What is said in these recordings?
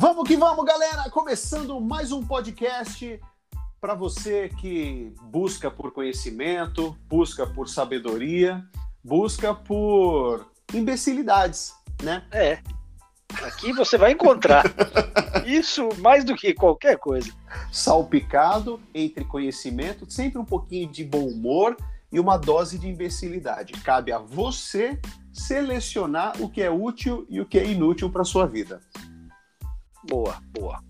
Vamos que vamos, galera! Começando mais um podcast para você que busca por conhecimento, busca por sabedoria, busca por imbecilidades, né? É. Aqui você vai encontrar isso mais do que qualquer coisa. Salpicado entre conhecimento, sempre um pouquinho de bom humor e uma dose de imbecilidade. Cabe a você selecionar o que é útil e o que é inútil para sua vida. Boa, boa.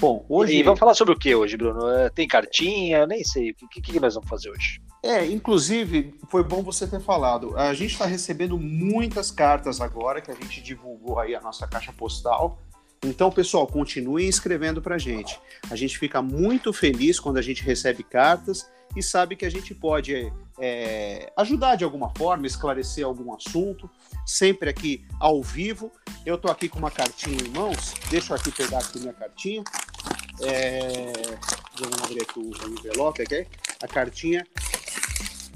Bom, hoje. E vamos falar sobre o que hoje, Bruno? É, tem cartinha? Nem sei. O que, que, nós vamos fazer hoje? É, inclusive, foi bom você ter falado. A gente está recebendo muitas cartas agora que a gente divulgou aí a nossa caixa postal. Então, pessoal, continuem escrevendo para a gente. A gente fica muito feliz quando a gente recebe cartas e sabe que a gente pode é, ajudar de alguma forma, esclarecer algum assunto, sempre aqui ao vivo. Eu estou aqui com uma cartinha em mãos, deixa eu aqui pegar aqui minha cartinha. É, vamos abrir aqui o envelope, aqui. A cartinha,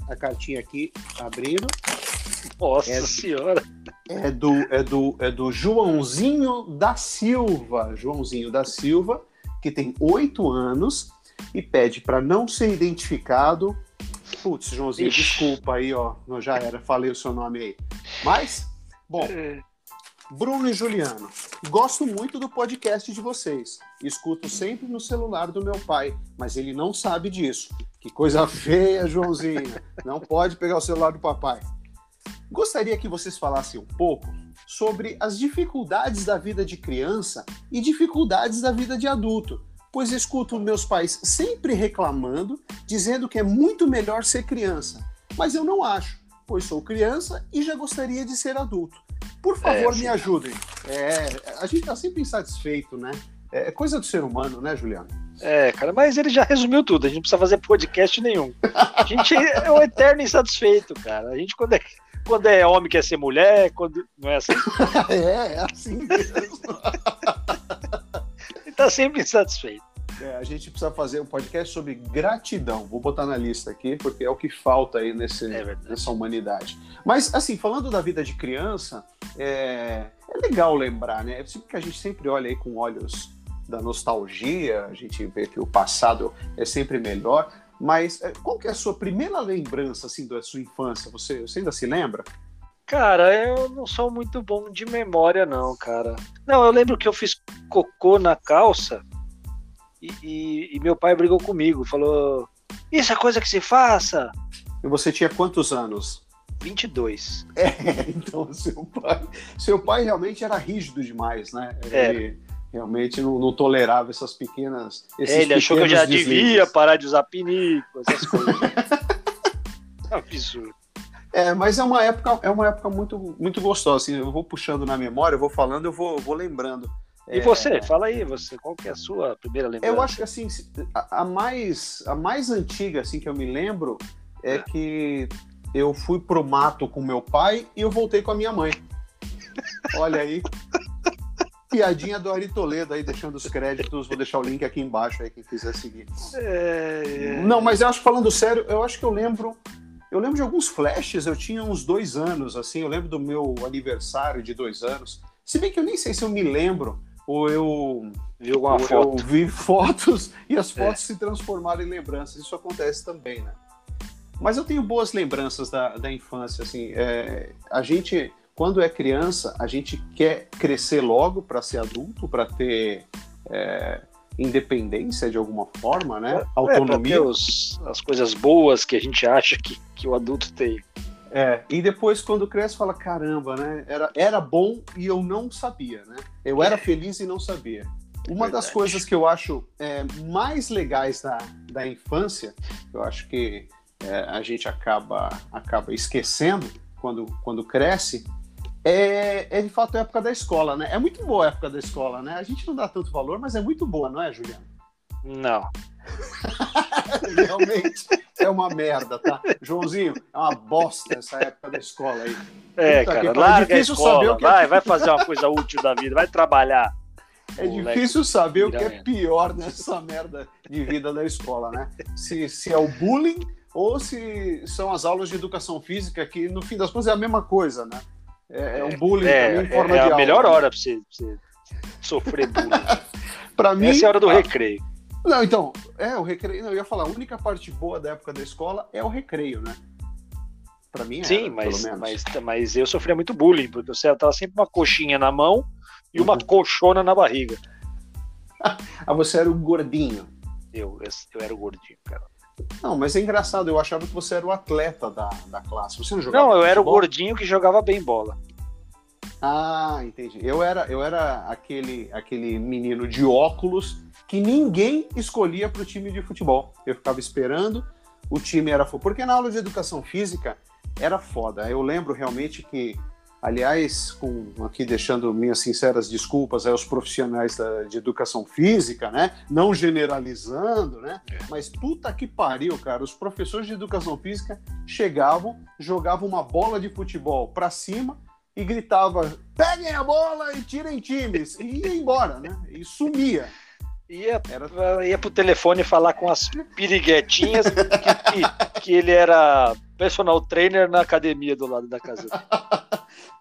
a cartinha aqui abrindo. Nossa é, senhora! É do, é, do, é do Joãozinho da Silva. Joãozinho da Silva, que tem oito anos e pede para não ser identificado. Putz, Joãozinho, Ixi. desculpa aí, ó. Não, já era, falei o seu nome aí. Mas, bom, é. Bruno e Juliano, gosto muito do podcast de vocês. Escuto sempre no celular do meu pai, mas ele não sabe disso. Que coisa feia, Joãozinho. Não pode pegar o celular do papai. Gostaria que vocês falassem um pouco sobre as dificuldades da vida de criança e dificuldades da vida de adulto pois escuto meus pais sempre reclamando, dizendo que é muito melhor ser criança. Mas eu não acho, pois sou criança e já gostaria de ser adulto. Por favor, é, me ajudem. É, a gente está sempre insatisfeito, né? É, é coisa do ser humano, né, Juliano? É, cara, mas ele já resumiu tudo. A gente não precisa fazer podcast nenhum. A gente é o eterno insatisfeito, cara. A gente, quando é, quando é homem, quer ser mulher, quando. Não é assim? é, é assim mesmo. tá sempre insatisfeito. É, a gente precisa fazer um podcast sobre gratidão. Vou botar na lista aqui, porque é o que falta aí nesse, é nessa humanidade. Mas, assim, falando da vida de criança, é, é legal lembrar, né? É que a gente sempre olha aí com olhos da nostalgia, a gente vê que o passado é sempre melhor. Mas é, qual que é a sua primeira lembrança, assim, da sua infância? Você, você ainda se lembra? Cara, eu não sou muito bom de memória, não, cara. Não, eu lembro que eu fiz cocô na calça e, e, e meu pai brigou comigo, falou: Isso é coisa que se faça. E você tinha quantos anos? 22. É, então seu pai, seu pai realmente era rígido demais, né? Ele realmente não, não, tolerava essas pequenas. É, ele achou que eu já deslizes. devia parar de usar pinico, essas coisas. Absurdo. É, mas é uma época, é uma época muito, muito gostosa. Assim, eu vou puxando na memória, eu vou falando, eu vou, vou lembrando. E é... você, fala aí, você, qual que é a sua primeira lembrança? Eu acho que assim, a, a mais, a mais antiga assim que eu me lembro é, é. que eu fui pro mato com meu pai e eu voltei com a minha mãe. Olha aí. Piadinha do Ari Toledo aí, deixando os créditos. Vou deixar o link aqui embaixo aí, quem quiser seguir. É, é... Não, mas eu acho, falando sério, eu acho que eu lembro. Eu lembro de alguns flashes, eu tinha uns dois anos, assim, eu lembro do meu aniversário de dois anos. Se bem que eu nem sei se eu me lembro ou eu vi alguma ou foto. Eu vi fotos e as fotos é. se transformaram em lembranças. Isso acontece também, né? Mas eu tenho boas lembranças da, da infância, assim. É, a gente, quando é criança, a gente quer crescer logo para ser adulto, para ter é, independência de alguma forma, né? É, Autonomia. Os, as coisas boas que a gente acha que, que o adulto tem. É, e depois quando cresce fala, caramba, né? Era, era bom e eu não sabia, né? Eu era feliz e não sabia. Uma Verdade. das coisas que eu acho é, mais legais da, da infância, eu acho que é, a gente acaba, acaba esquecendo quando, quando cresce, é, é de fato a época da escola, né? É muito boa a época da escola, né? A gente não dá tanto valor, mas é muito boa, não é, Juliano? Não. Realmente é uma merda, tá? Joãozinho, é uma bosta essa época da escola aí. É, Puta cara, larga é a escola, vai, é... vai fazer uma coisa útil da vida, vai trabalhar. É difícil saber o que é pior nessa merda de vida da escola, né? Se, se é o bullying ou se são as aulas de educação física, que no fim das contas é a mesma coisa, né? É, é um bullying é, em forma é de a melhor hora pra você, pra você sofrer bullying. Pra mim. Essa é a hora do recreio. Não, então, é o recreio. Não, eu ia falar, a única parte boa da época da escola é o recreio, né? Pra mim era, Sim, mas, mas, mas eu sofria muito bullying, porque você tava sempre uma coxinha na mão e uma Uhum. colchona na barriga. Ah, você era o gordinho. Eu, eu, eu era o gordinho, cara. Não, mas é engraçado, eu achava que você era o atleta da, da classe. Você não jogava Não, eu era o futebol? gordinho que jogava bem bola. Ah, entendi. Eu era, eu era aquele, aquele menino de óculos que ninguém escolhia para o time de futebol. Eu ficava esperando, o time era. Porque na aula de educação física era foda. Eu lembro realmente que, aliás, com, aqui deixando minhas sinceras desculpas aos profissionais da- de educação física, né? Não generalizando, né? É. Mas puta que pariu, cara. Os professores de educação física chegavam, jogavam uma bola de futebol para cima e gritava: peguem a bola e tirem times. E ia embora, né? E sumia. Ia, Era... ia pro telefone falar com as piriguetinhas que, que, que ele era personal trainer na academia do lado da casa.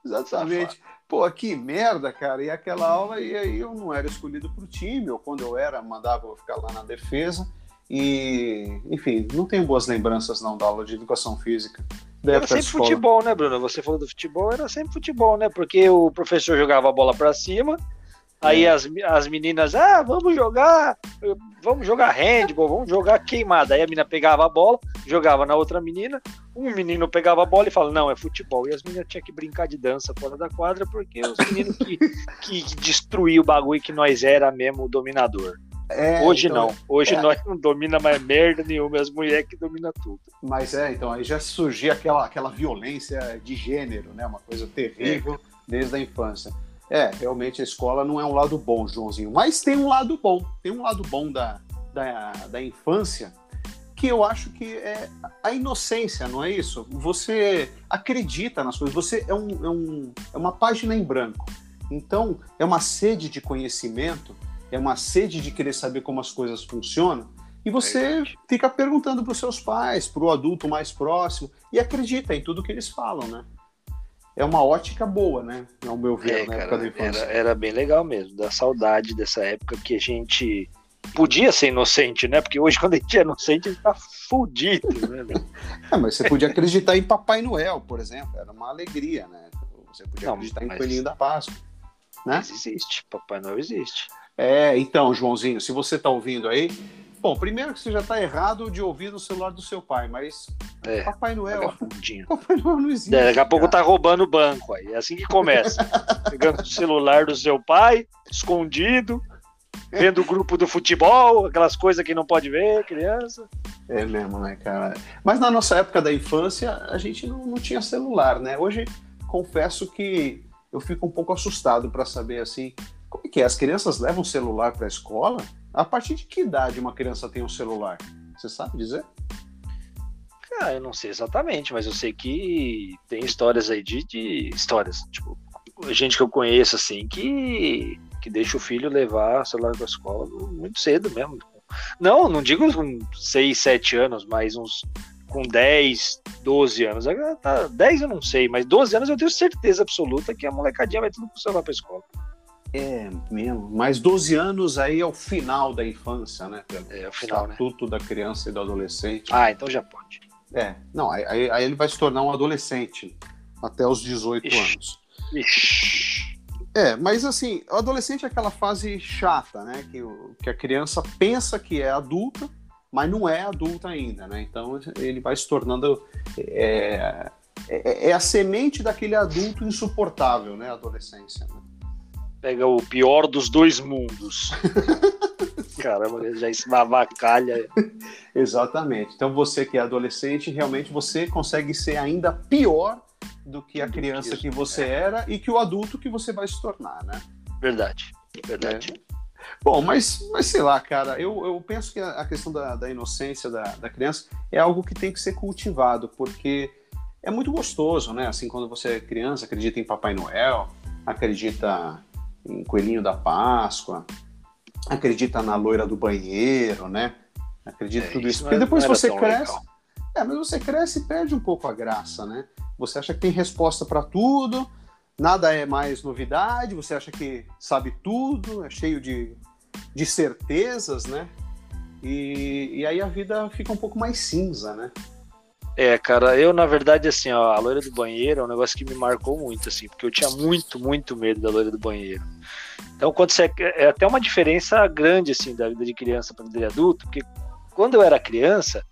Exatamente. Pô, que merda, cara. E aquela aula, e aí eu não era escolhido pro time, ou quando eu era, mandava eu ficar lá na defesa. E, enfim, não tenho boas lembranças não da aula de educação física. Era sempre escola. futebol, né, Bruno? Você falou do futebol, era sempre futebol, né? Porque o professor jogava a bola pra cima, aí É. as, as meninas, ah, vamos jogar, vamos jogar handball, vamos jogar queimada. Aí a menina pegava a bola, jogava na outra menina, um menino pegava a bola e falava, não, é futebol. E as meninas tinham que brincar de dança fora da quadra, porque os meninos que, que destruíam o bagulho que nós era mesmo o dominador. É, Hoje então, não. Hoje é. nós não domina mais merda nenhuma, as mulheres que dominam tudo. Mas é, então aí já surgia aquela, aquela violência de gênero, né? Uma coisa terrível desde a infância. É, realmente a escola não é um lado bom, Joãozinho. Mas tem um lado bom. Tem um lado bom da, da, da infância que eu acho que é a inocência, não é isso? Você acredita nas coisas, você é, um, é, um, é uma página em branco. Então, é uma sede de conhecimento, é uma sede de querer saber como as coisas funcionam, e você Verdade. fica perguntando para os seus pais, para o adulto mais próximo, e acredita em tudo que eles falam, né? É uma ótica boa, né? Ao meu ver, É, na época cara, da infância. era, era bem legal mesmo, da saudade dessa época que a gente podia ser inocente, né? Porque hoje, quando a gente é inocente, a gente tá fudido, né? É, mas você podia acreditar em Papai Noel, por exemplo, era uma alegria, né? Você podia Não, acreditar em mas- Coelhinho da Páscoa, né? Mas existe, Papai Noel existe. É, então, Joãozinho, se você tá ouvindo aí, bom, primeiro que você já tá errado de ouvir no celular do seu pai, mas É, Papai Noel. Papai Noel não existe. É, daqui a pouco cara. tá roubando o banco aí. É assim que começa. Pegando o celular do seu pai, escondido, vendo o grupo do futebol, aquelas coisas que não pode ver, criança. É mesmo, né, cara? Mas na nossa época da infância, a gente não, não tinha celular, né? Hoje, confesso que eu fico um pouco assustado para saber, assim, como é que é? As crianças levam celular para a escola? A partir de que idade uma criança tem um celular? Você sabe dizer? Ah, eu não sei exatamente, mas eu sei que tem histórias aí de, de histórias, tipo, gente que eu conheço assim que que deixa o filho levar o celular para a escola muito cedo mesmo. Não, não digo com 6, 7 anos, mas uns com 10, 12 anos. Agora Tá, 10 eu não sei, mas 12 anos eu tenho certeza absoluta que a molecadinha vai tudo com o celular para a escola. É mesmo. Mas 12 anos aí é o final da infância, né? Pelo É o final, né? Estatuto da criança e do adolescente. Ah, então já pode. É, não, aí, aí- ele vai se tornar um adolescente até os 18 Ixi. anos. Ixi. É, mas assim, o adolescente é aquela fase chata, né? Que, que a criança pensa que é adulta, mas não é adulta ainda, né? Então ele vai se tornando. É, é, é a semente daquele adulto insuportável, né? A adolescência. né? Pega o pior dos dois mundos. Caramba, ele já esmavacalha. Exatamente. Então você que é adolescente, realmente você consegue ser ainda pior do que a Do que criança isso, que você era e que o adulto que você vai se tornar, né? Verdade. Verdade. Bom, mas, mas sei lá, cara, eu, eu penso que a, a questão da, da inocência da, da criança é algo que tem que ser cultivado, porque é muito gostoso, né? Assim, quando você é criança, acredita em Papai Noel, acredita em Coelhinho da Páscoa, acredita na loira do banheiro, né? Acredita em É, tudo isso Porque depois você cresce. legal. É, mas você cresce e perde um pouco a graça, né? Você acha que tem resposta para tudo, nada é mais novidade, você acha que sabe tudo, é cheio de, de certezas, né? E, e aí a vida fica um pouco mais cinza, né? É, cara, eu na verdade, assim, ó, a loira do banheiro é um negócio que me marcou muito, assim, porque eu tinha muito, muito medo da loira do banheiro. Então, quando você. É até uma diferença grande, assim, da vida de criança para vida de adulto, porque quando eu era criança,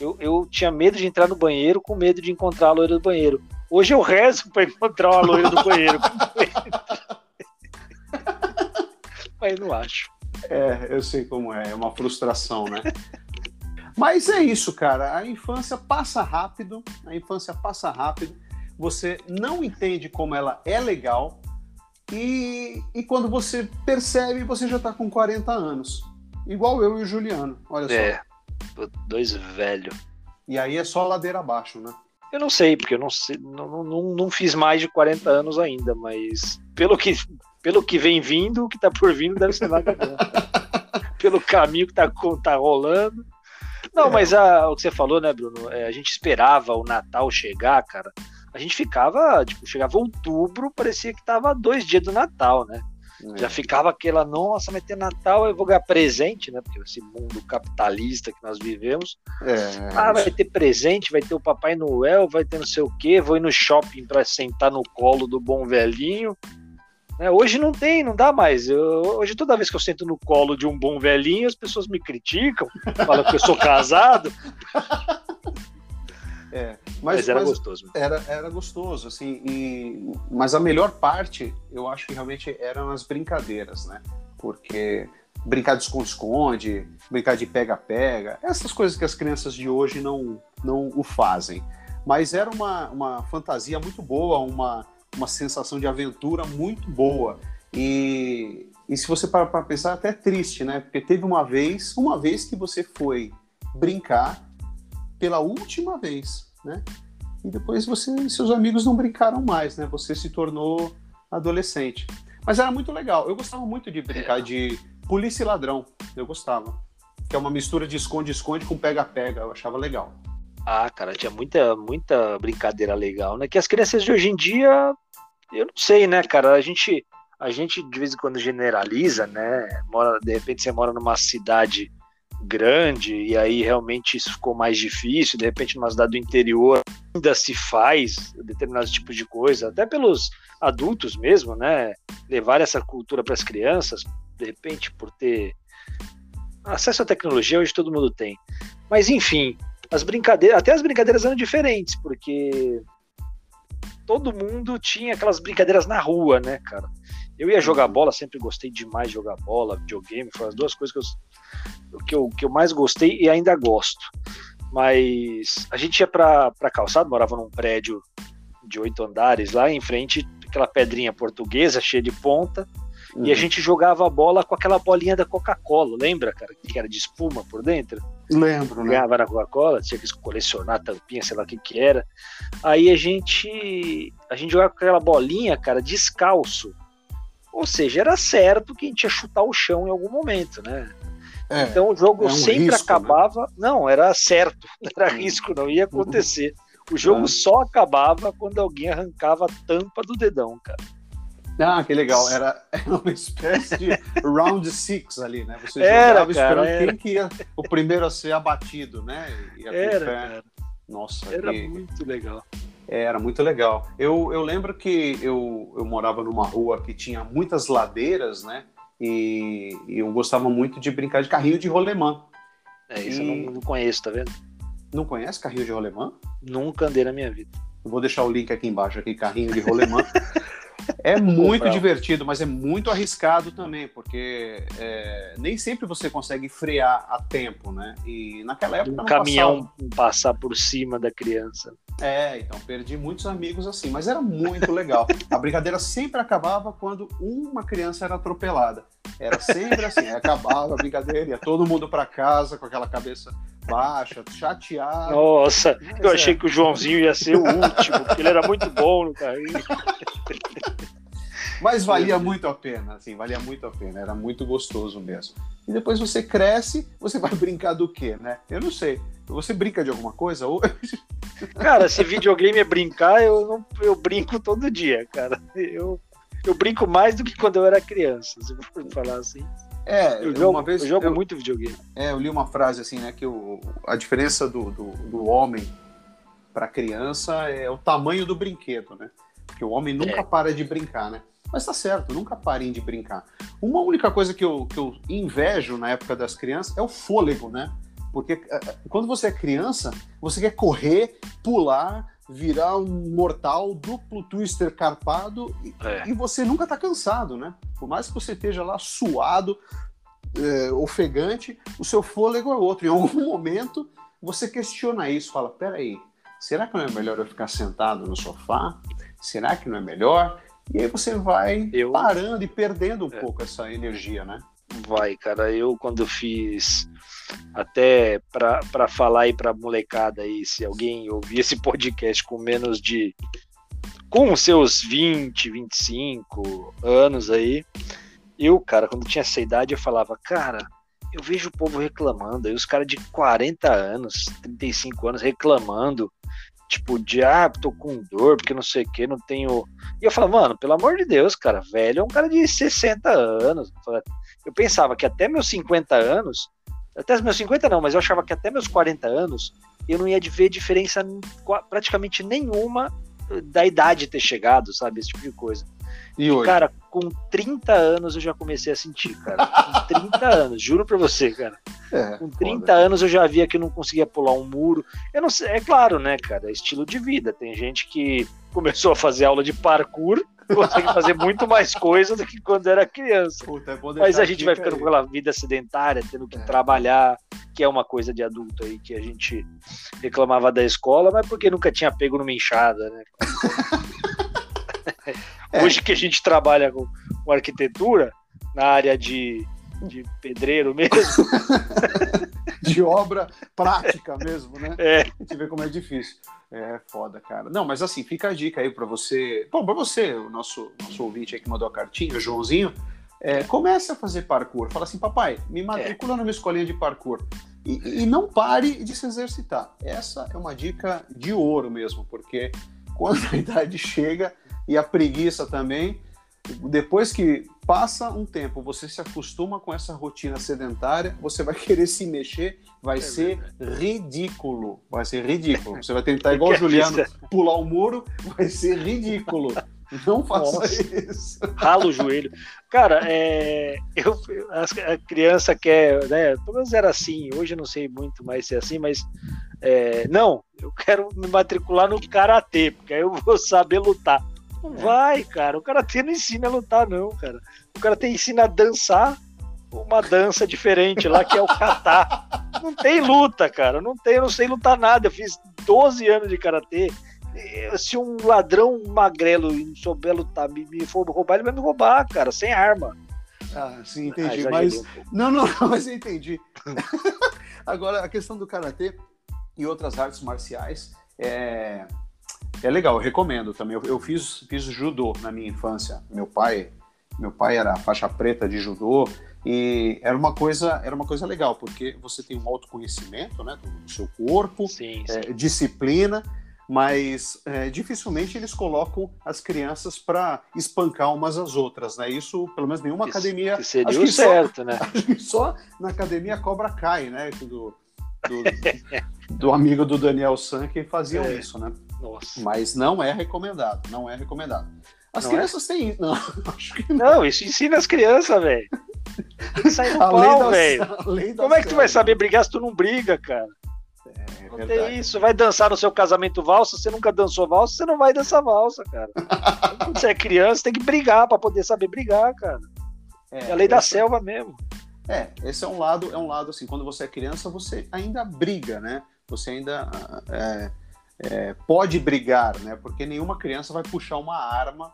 eu, eu tinha medo de entrar no banheiro com medo de encontrar a loira do banheiro. Hoje eu rezo para encontrar uma loira do banheiro. Mas não acho. É, eu sei como é, é uma frustração, né? Mas é isso, cara. A infância passa rápido, a infância passa rápido. Você não entende como ela é legal. E, e quando você percebe, você já está com 40 anos. Igual eu e o Juliano, olha é, só. dois velhos. E aí é só ladeira abaixo, né? Eu não sei, porque eu não, sei, não, não, não fiz mais de 40 anos ainda, mas pelo que, pelo que vem vindo, o que está por vindo deve ser nada bom. pelo caminho que está tá rolando. Não, mas a, o que você falou, né, Bruno? É, a gente esperava o Natal chegar, cara. A gente ficava, tipo, chegava outubro, parecia que tava dois dias do Natal, né? É. Já ficava aquela, nossa, vai ter Natal, eu vou ganhar presente, né? Porque esse mundo capitalista que nós vivemos. É. Ah, vai ter presente, vai ter o Papai Noel, vai ter não sei o quê, vou ir no shopping para sentar no colo do bom velhinho. É, hoje não tem, não dá mais. Eu, hoje, toda vez que eu sento no colo de um bom velhinho, as pessoas me criticam, falam que eu sou casado. É, mas, mas era mas gostoso. Era, era gostoso, assim, e, mas a melhor parte, eu acho que realmente eram as brincadeiras, né? Porque brincar de esconde-esconde, brincar de pega-pega, essas coisas que as crianças de hoje não, não o fazem. Mas era uma, uma fantasia muito boa, uma, uma sensação de aventura muito boa. E, e se você parar para pensar, é até triste, né? Porque teve uma vez, uma vez que você foi brincar pela última vez, né? E depois você e seus amigos não brincaram mais, né? Você se tornou adolescente. Mas era muito legal. Eu gostava muito de brincar de polícia e ladrão. Eu gostava. Que é uma mistura de esconde-esconde com pega-pega. Eu achava legal. Ah, cara, tinha muita, muita brincadeira legal, né? Que as crianças de hoje em dia eu não sei, né, cara? A gente, a gente de vez em quando generaliza, né? Mora, de repente você mora numa cidade grande e aí realmente isso ficou mais difícil. De repente, numa cidade do interior ainda se faz determinados tipos de coisa, até pelos adultos mesmo, né? Levar essa cultura para as crianças, de repente, por ter acesso à tecnologia, hoje todo mundo tem. Mas enfim, as brincadeiras, até as brincadeiras eram diferentes, porque todo mundo tinha aquelas brincadeiras na rua, né, cara? Eu ia jogar bola, sempre gostei demais de jogar bola, videogame, foram as duas coisas que eu, que eu, que eu mais gostei e ainda gosto. Mas a gente ia pra, pra calçada, morava num prédio de oito andares lá em frente, aquela pedrinha portuguesa cheia de ponta, uhum. e a uhum. gente jogava a bola com aquela bolinha da Coca-Cola, lembra, cara? Que era de espuma por dentro. Lembro, né? Ganhava na Coca-Cola, tinha que colecionar tampinha, sei lá o que que era. Aí a gente a gente jogava com aquela bolinha, cara, descalço. Ou seja, era certo que a gente ia chutar o chão em algum momento, né? É, então o jogo é um sempre risco, né? acabava. Né? Não, era certo, não era risco, não ia acontecer. O jogo é. só acabava quando alguém arrancava a tampa do dedão, cara. Ah, que legal. Era, uma espécie de round six ali, né? Você era, jogava esperando era. quem que ia o primeiro a ser abatido, né? era, cara. Nossa, era que... muito legal. Era muito legal. Eu, eu lembro que eu, eu morava numa rua que tinha muitas ladeiras, né? E, e eu gostava muito de brincar de carrinho de rolemã. É, isso e... eu não, não conheço, tá vendo? Não conhece carrinho de rolemã? Nunca andei na minha vida. Vou deixar o link aqui embaixo, aqui, carrinho de rolemã. É muito divertido, mas é muito arriscado também, porque é, nem sempre você consegue frear a tempo, né? E naquela época. Um caminhão passava... passar por cima da criança. É, então perdi muitos amigos assim, mas era muito legal. a brincadeira sempre acabava quando uma criança era atropelada. Era sempre assim, acabava a brincadeira, ia todo mundo para casa com aquela cabeça baixa, chateado. Nossa, eu é. achei que o Joãozinho ia ser o último, porque ele era muito bom no carrinho. Mas valia muito a pena, assim, valia muito a pena, era muito gostoso mesmo. E depois você cresce, você vai brincar do quê, né? Eu não sei. Você brinca de alguma coisa? Cara, se videogame é brincar, eu, não, eu brinco todo dia, cara. Eu, eu brinco mais do que quando eu era criança, se for falar assim. É, Eu jogo, uma vez eu jogo eu- muito videogame. É, eu li uma frase assim, né, que o, a diferença do, do, do homem para criança é o tamanho do brinquedo, né? Porque o homem nunca É. para de brincar, né? Mas tá certo, nunca parem de brincar. Uma única coisa que eu, que eu invejo na época das crianças é o fôlego, né? Porque eh, quando você é criança, você quer correr, pular, virar um mortal, duplo twister carpado e, É. e você nunca tá cansado, né? Por mais que você esteja lá suado, é, ofegante, o seu fôlego é outro. Em algum momento, você questiona isso, fala, peraí, será que não é melhor eu ficar sentado no sofá? Será que não é melhor? E aí você vai Eu- parando e perdendo um É. pouco essa energia, né? Vai, cara. Eu, quando fiz. Até pra falar aí pra molecada aí, se alguém ouvir esse podcast com menos de. Com os seus 20, 25 anos aí. Eu, cara, quando tinha essa idade, eu falava, cara, eu vejo o povo reclamando, aí os caras de 40 anos, 35 anos reclamando, tipo, de ah, tô com dor, porque não sei o que, não tenho. E eu falava, mano, pelo amor de Deus, cara, velho é um cara de 60 anos. Eu pensava que até meus 50 anos, até meus 50 não, mas eu achava que até meus 40 anos eu não ia ver diferença praticamente nenhuma eh, da idade ter chegado, sabe? Esse tipo de coisa. E hoje? Cara, com 30 anos eu já comecei a sentir, cara. Com 30 anos, juro pra você, cara. é, Com 30 foda. anos eu já via que não conseguia pular um muro. Eu não sei, é claro, né, cara? É estilo de vida. Tem gente que começou a fazer aula de parkour, consegue fazer muito mais coisa do que quando era criança. Puta, Mas a gente vai ficando aí. com aquela vida sedentária, tendo que É. trabalhar, que é uma coisa de adulto aí que a gente reclamava da escola, mas porque nunca tinha pego numa enxada, né? É. Hoje que a gente trabalha com, com arquitetura, na área de, de pedreiro mesmo, de obra prática mesmo, né? é, A gente vê como é difícil. É foda, cara. Não, mas assim, fica a dica aí pra você. Bom, pra você, o nosso, nosso ouvinte aí que mandou a cartinha, o Joãozinho, é, comece a fazer parkour. Fala assim, papai, me matricula numa escolinha de parkour. E, e não pare de se exercitar. Essa é uma dica de ouro mesmo, porque quando a idade chega e a preguiça também, depois que passa um tempo, você se acostuma com essa rotina sedentária, você vai querer se mexer, vai É ser ridículo. Vai ser ridículo. Você vai tentar, igual o Juliano, isso pular o muro, vai ser ridículo. Não faça Nossa. isso. rala o joelho. Cara, é, eu, a, a criança quer, né? Pelo menos era assim, hoje eu não sei muito mais se é assim, mas é, não, eu quero me matricular no karatê, porque aí eu vou saber lutar. Não vai, cara. O karatê não ensina a lutar, não, cara. O karatê ensina a dançar uma dança diferente lá, que é o kata. Não tem luta, cara. Não tem, eu não sei lutar nada. Eu fiz 12 anos de karatê. Eh, Se um ladrão magrelo e não souber lutar, me, me for roubar, ele vai me roubar, cara, sem arma. Ah, sim, Ah, entendi. exagerei mas um. Não, não, não, mas eu entendi. Agora, a questão do karatê e outras artes marciais é, é legal, eu recomendo também. Eu, eu fiz, fiz judô na minha infância. Meu pai, meu pai era faixa preta de judô e era uma coisa, era uma coisa legal porque você tem um autoconhecimento, né, do seu corpo, Sim, sim. é, disciplina, mas é, dificilmente eles colocam as crianças para espancar umas às outras, né? Isso, pelo menos nenhuma Que- academia. que seria o que só- certo, né? Só na academia Cobra Kai, né? Do, do, do amigo do Daniel San que faziam É. isso, né? Nossa. Mas não é recomendado, não é recomendado. As Não crianças têm isso. Não, acho que não. Não, isso ensina as crianças, velho. A lei pau, velho. Como é que tu vai saber brigar se tu não briga, cara? É Não verdade. tem isso. Vai dançar no seu casamento valsa, você nunca dançou valsa, você não vai dançar valsa, cara. Quando você é criança, tem que brigar pra poder saber brigar, cara. É a lei da selva mesmo. É, esse é um lado, é um lado assim, quando você é criança, você ainda briga, né? Você ainda é, é, pode brigar, né? Porque nenhuma criança vai puxar uma arma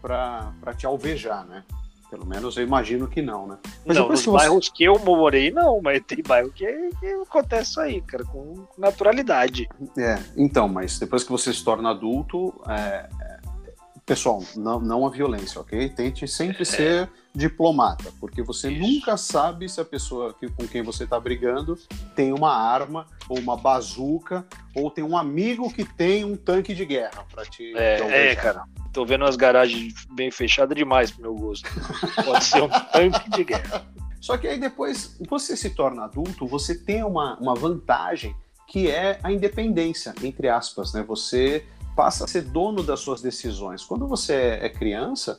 pra pra te alvejar, né? Pelo menos eu imagino que não, né? Mas não, nos que você- bairros que eu morei, não, mas tem bairro que, que acontece isso aí, cara, com naturalidade. É, então, mas depois que você se torna adulto, é, Pessoal, não, não a violência, ok? Tente sempre é. ser diplomata, porque você Isso. nunca sabe se a pessoa que, com quem você está brigando tem uma arma, ou uma bazuca, ou tem um amigo que tem um tanque de guerra para te. É, é, cara. Tô vendo umas garagens bem fechadas demais pro meu gosto. Pode ser um tanque de guerra. Só que aí depois você se torna adulto, você tem uma, uma vantagem que é a independência, entre aspas, né? Você passa a ser dono das suas decisões. Quando você é criança,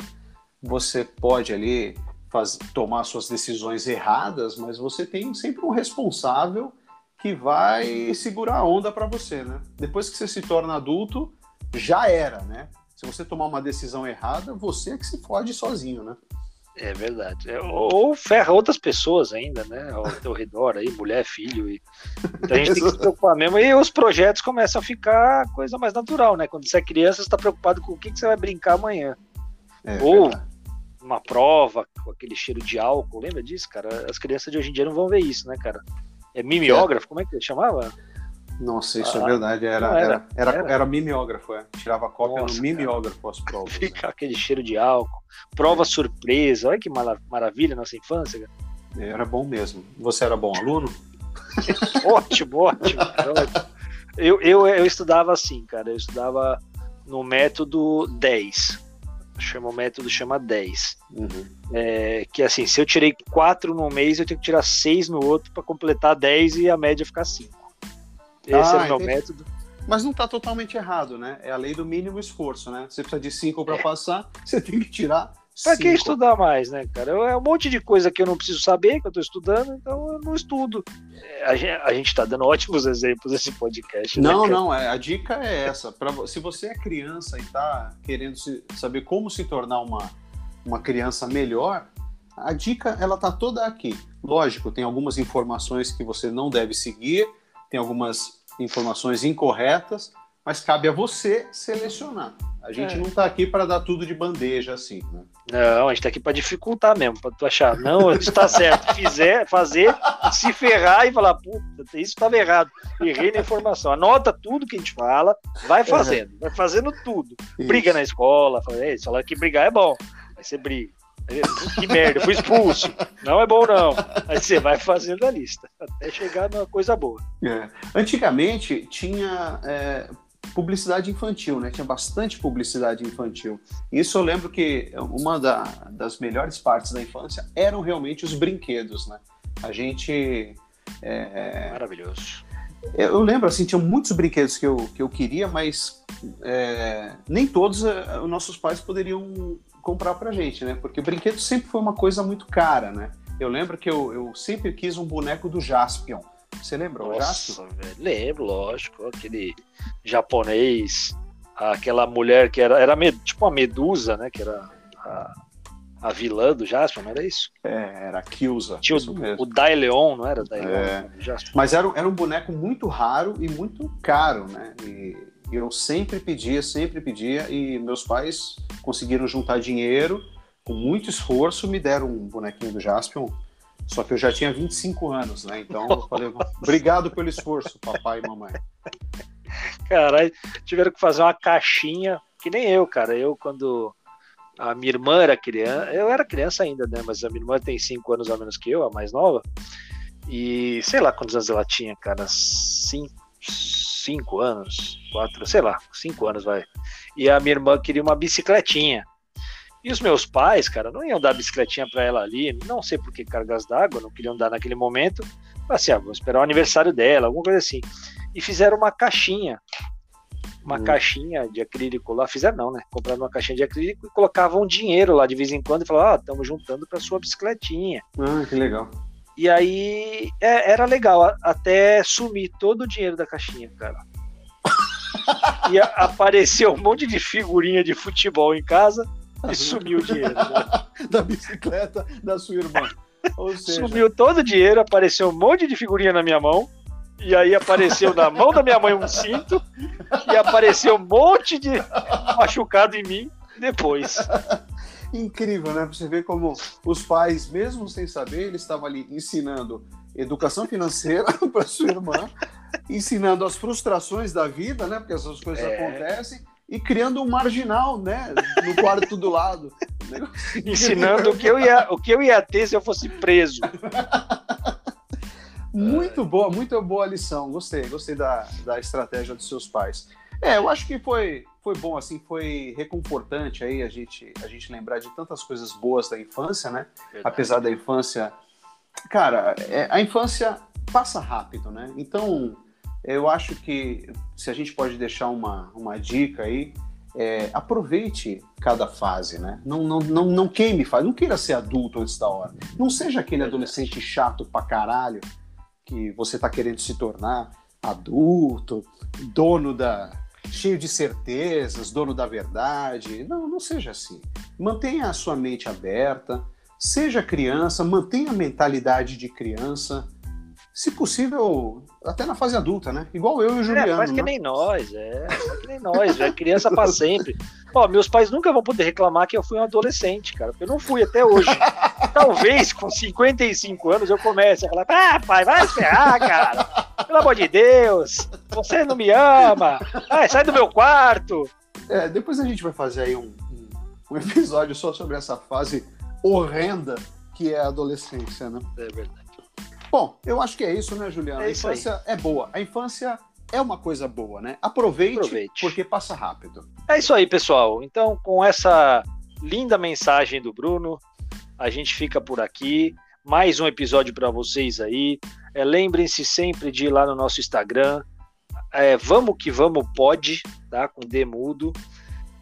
você pode ali faz, tomar suas decisões erradas, mas você tem sempre um responsável que vai segurar a onda para você, né? Depois que você se torna adulto, já era, né? Se você tomar uma decisão errada, você é que se fode sozinho, né? É verdade. É, ou ferra outras pessoas ainda, né? Ao teu redor aí, mulher, filho. E... Então a gente tem que se preocupar mesmo. E os projetos começam a ficar coisa mais natural, né? Quando você é criança, você está preocupado com o que, que você vai brincar amanhã. É, ou verdade. uma prova com aquele cheiro de álcool. Lembra disso, cara? As crianças de hoje em dia não vão ver isso, né, cara? É mimeógrafo, como é que chamava? Nossa, isso é ah, é verdade. Era, era, era, era, era, mimeógrafo, é. Tirava cópia Nossa, no mimeógrafo as provas. Fica né? aquele cheiro de álcool. Prova é. surpresa. Olha que maravilha nossa infância, cara. Era bom mesmo. Você era bom aluno? ótimo, ótimo, Eu, eu, eu estudava assim, cara. Eu estudava no método 10. Chama o método chama 10. Uhum. É, que assim, se eu tirei 4 no mês, eu tenho que tirar 6 no outro para completar 10 e a média ficar 5. Esse ah, é o meu entendi. método. Mas não está totalmente errado, né? É a lei do mínimo esforço, né? Você precisa de 5 para passar, você tem que tirar Pra que estudar mais, né, cara? É um monte de coisa que eu não preciso saber, que eu tô estudando, então eu não estudo. É, a gente, a gente tá dando ótimos exemplos nesse podcast. Não, né, não, é, a dica é essa. Pra, se você é criança e tá querendo se, saber como se tornar uma, uma criança melhor, a dica ela tá toda aqui. Lógico, tem algumas informações que você não deve seguir, tem algumas informações incorretas, mas cabe a você selecionar. A gente é. não está aqui para dar tudo de bandeja assim, né? Não, a gente está aqui para dificultar mesmo, para tu achar, não, isso está certo, fizer, fazer, se ferrar e falar, puta, isso estava errado, errei na informação. Anota tudo que a gente fala, vai fazendo, vai fazendo tudo. Isso. Briga na escola, fala, Ei, fala que brigar é bom, aí você briga. Que merda, fui expulso. Não é bom, não. Aí você vai fazendo a lista, até chegar numa coisa boa. É. Antigamente tinha é, publicidade infantil, né? Tinha bastante publicidade infantil. Isso eu lembro que uma da, das melhores partes da infância eram realmente os brinquedos, né? A gente. É, Maravilhoso. Eu lembro, assim, tinha muitos brinquedos que eu, que eu queria, mas é, nem todos é, os nossos pais poderiam comprar pra gente, né? Porque o brinquedo sempre foi uma coisa muito cara, né? Eu lembro que eu, eu sempre quis um boneco do Jaspion. Você lembra Nossa, o Jaspion? Velho, lembro, lógico. Aquele japonês, aquela mulher que era, era tipo uma medusa, né? Que era a, a vilã do Jaspion, não era isso? É, era a Kyusa. Tinha o, o Dai Leon, não era? Dai é. Mas era, era um boneco muito raro e muito caro, né? E eu sempre pedia, sempre pedia, e meus pais conseguiram juntar dinheiro, com muito esforço, me deram um bonequinho do Jaspion. Só que eu já tinha 25 anos, né? Então eu falei, obrigado pelo esforço, papai e mamãe. Caralho, tiveram que fazer uma caixinha, que nem eu, cara. Eu, quando a minha irmã era criança, eu era criança ainda, né? Mas a minha irmã tem 5 anos a menos que eu, a mais nova. E sei lá quantos anos ela tinha, cara. 5 cinco anos, quatro, sei lá, cinco anos vai. E a minha irmã queria uma bicicletinha. E os meus pais, cara, não iam dar bicicletinha para ela ali, não sei por que cargas d'água, não queriam dar naquele momento. Assim, ah, vamos esperar o aniversário dela, alguma coisa assim. E fizeram uma caixinha, uma hum. caixinha de acrílico lá, fizeram não, né? Compraram uma caixinha de acrílico e colocavam dinheiro lá de vez em quando e falavam, ah, estamos juntando para sua bicicletinha. Ah, que legal. E aí é, era legal, até sumir todo o dinheiro da caixinha, cara. e a, apareceu um monte de figurinha de futebol em casa e sumiu o dinheiro. Né? da bicicleta da sua irmã. Seja... Sumiu todo o dinheiro, apareceu um monte de figurinha na minha mão. E aí apareceu na mão da minha mãe um cinto. E apareceu um monte de machucado em mim depois incrível, né? Você vê como os pais, mesmo sem saber, eles estavam ali ensinando educação financeira para sua irmã, ensinando as frustrações da vida, né? Porque essas coisas é. acontecem, e criando um marginal, né? No quarto do lado. Ensinando o que, eu ia, o que eu ia ter se eu fosse preso. Muito boa, muito boa lição. Gostei, gostei da, da estratégia dos seus pais. É, eu acho que foi, foi bom, assim, foi reconfortante aí a gente, a gente lembrar de tantas coisas boas da infância, né? Verdade. Apesar da infância. Cara, é, a infância passa rápido, né? Então, eu acho que se a gente pode deixar uma, uma dica aí, é, aproveite cada fase, né? Não, não, não, não queime fase, não queira ser adulto antes da hora. Não seja aquele adolescente chato pra caralho que você tá querendo se tornar adulto, dono da. Cheio de certezas, dono da verdade. Não, não seja assim. Mantenha a sua mente aberta, seja criança, mantenha a mentalidade de criança se possível, até na fase adulta, né? Igual eu e o é, Juliano. É, faz que né? nem nós, é. Faz que nem nós, é criança para sempre. Ó, meus pais nunca vão poder reclamar que eu fui um adolescente, cara, porque eu não fui até hoje. Talvez com 55 anos eu comece a falar: ah, pai, vai ferrar, cara. Pelo amor de Deus, você não me ama. Ai, sai do meu quarto. É, depois a gente vai fazer aí um, um, episódio só sobre essa fase horrenda que é a adolescência, né? É verdade. Bom, eu acho que é isso, né, Juliana? É a infância é boa. A infância é uma coisa boa, né? Aproveite, Aproveite, porque passa rápido. É isso aí, pessoal. Então, com essa linda mensagem do Bruno, a gente fica por aqui. Mais um episódio para vocês aí. É, Lembrem-se sempre de ir lá no nosso Instagram. É, vamos que vamos, pode, tá? Com D mudo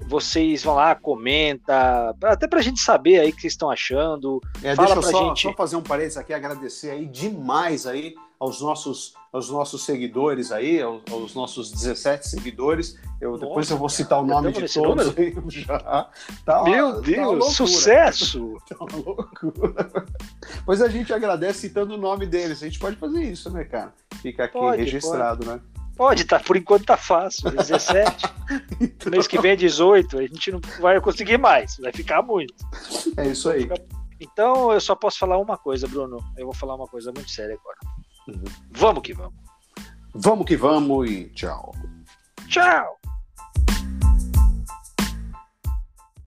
vocês vão lá, comenta, até pra gente saber aí o que vocês estão achando. É, Fala deixa eu só, gente... só fazer um parênteses aqui, agradecer aí demais aí aos nossos, aos nossos seguidores aí, aos, aos nossos 17 seguidores. Eu, Nossa, depois eu vou citar o nome de todos já. Tá Meu tá Deus, tá sucesso! tá uma loucura. Pois a gente agradece citando o nome deles. A gente pode fazer isso, né, cara? Fica aqui pode, registrado, pode. né? Pode, tá, por enquanto tá fácil. 17. então... Mês que vem é 18. A gente não vai conseguir mais, vai ficar muito. É isso aí. Então eu só posso falar uma coisa, Bruno. Eu vou falar uma coisa muito séria agora. Vamos que vamos. Vamos que vamos e tchau. Tchau!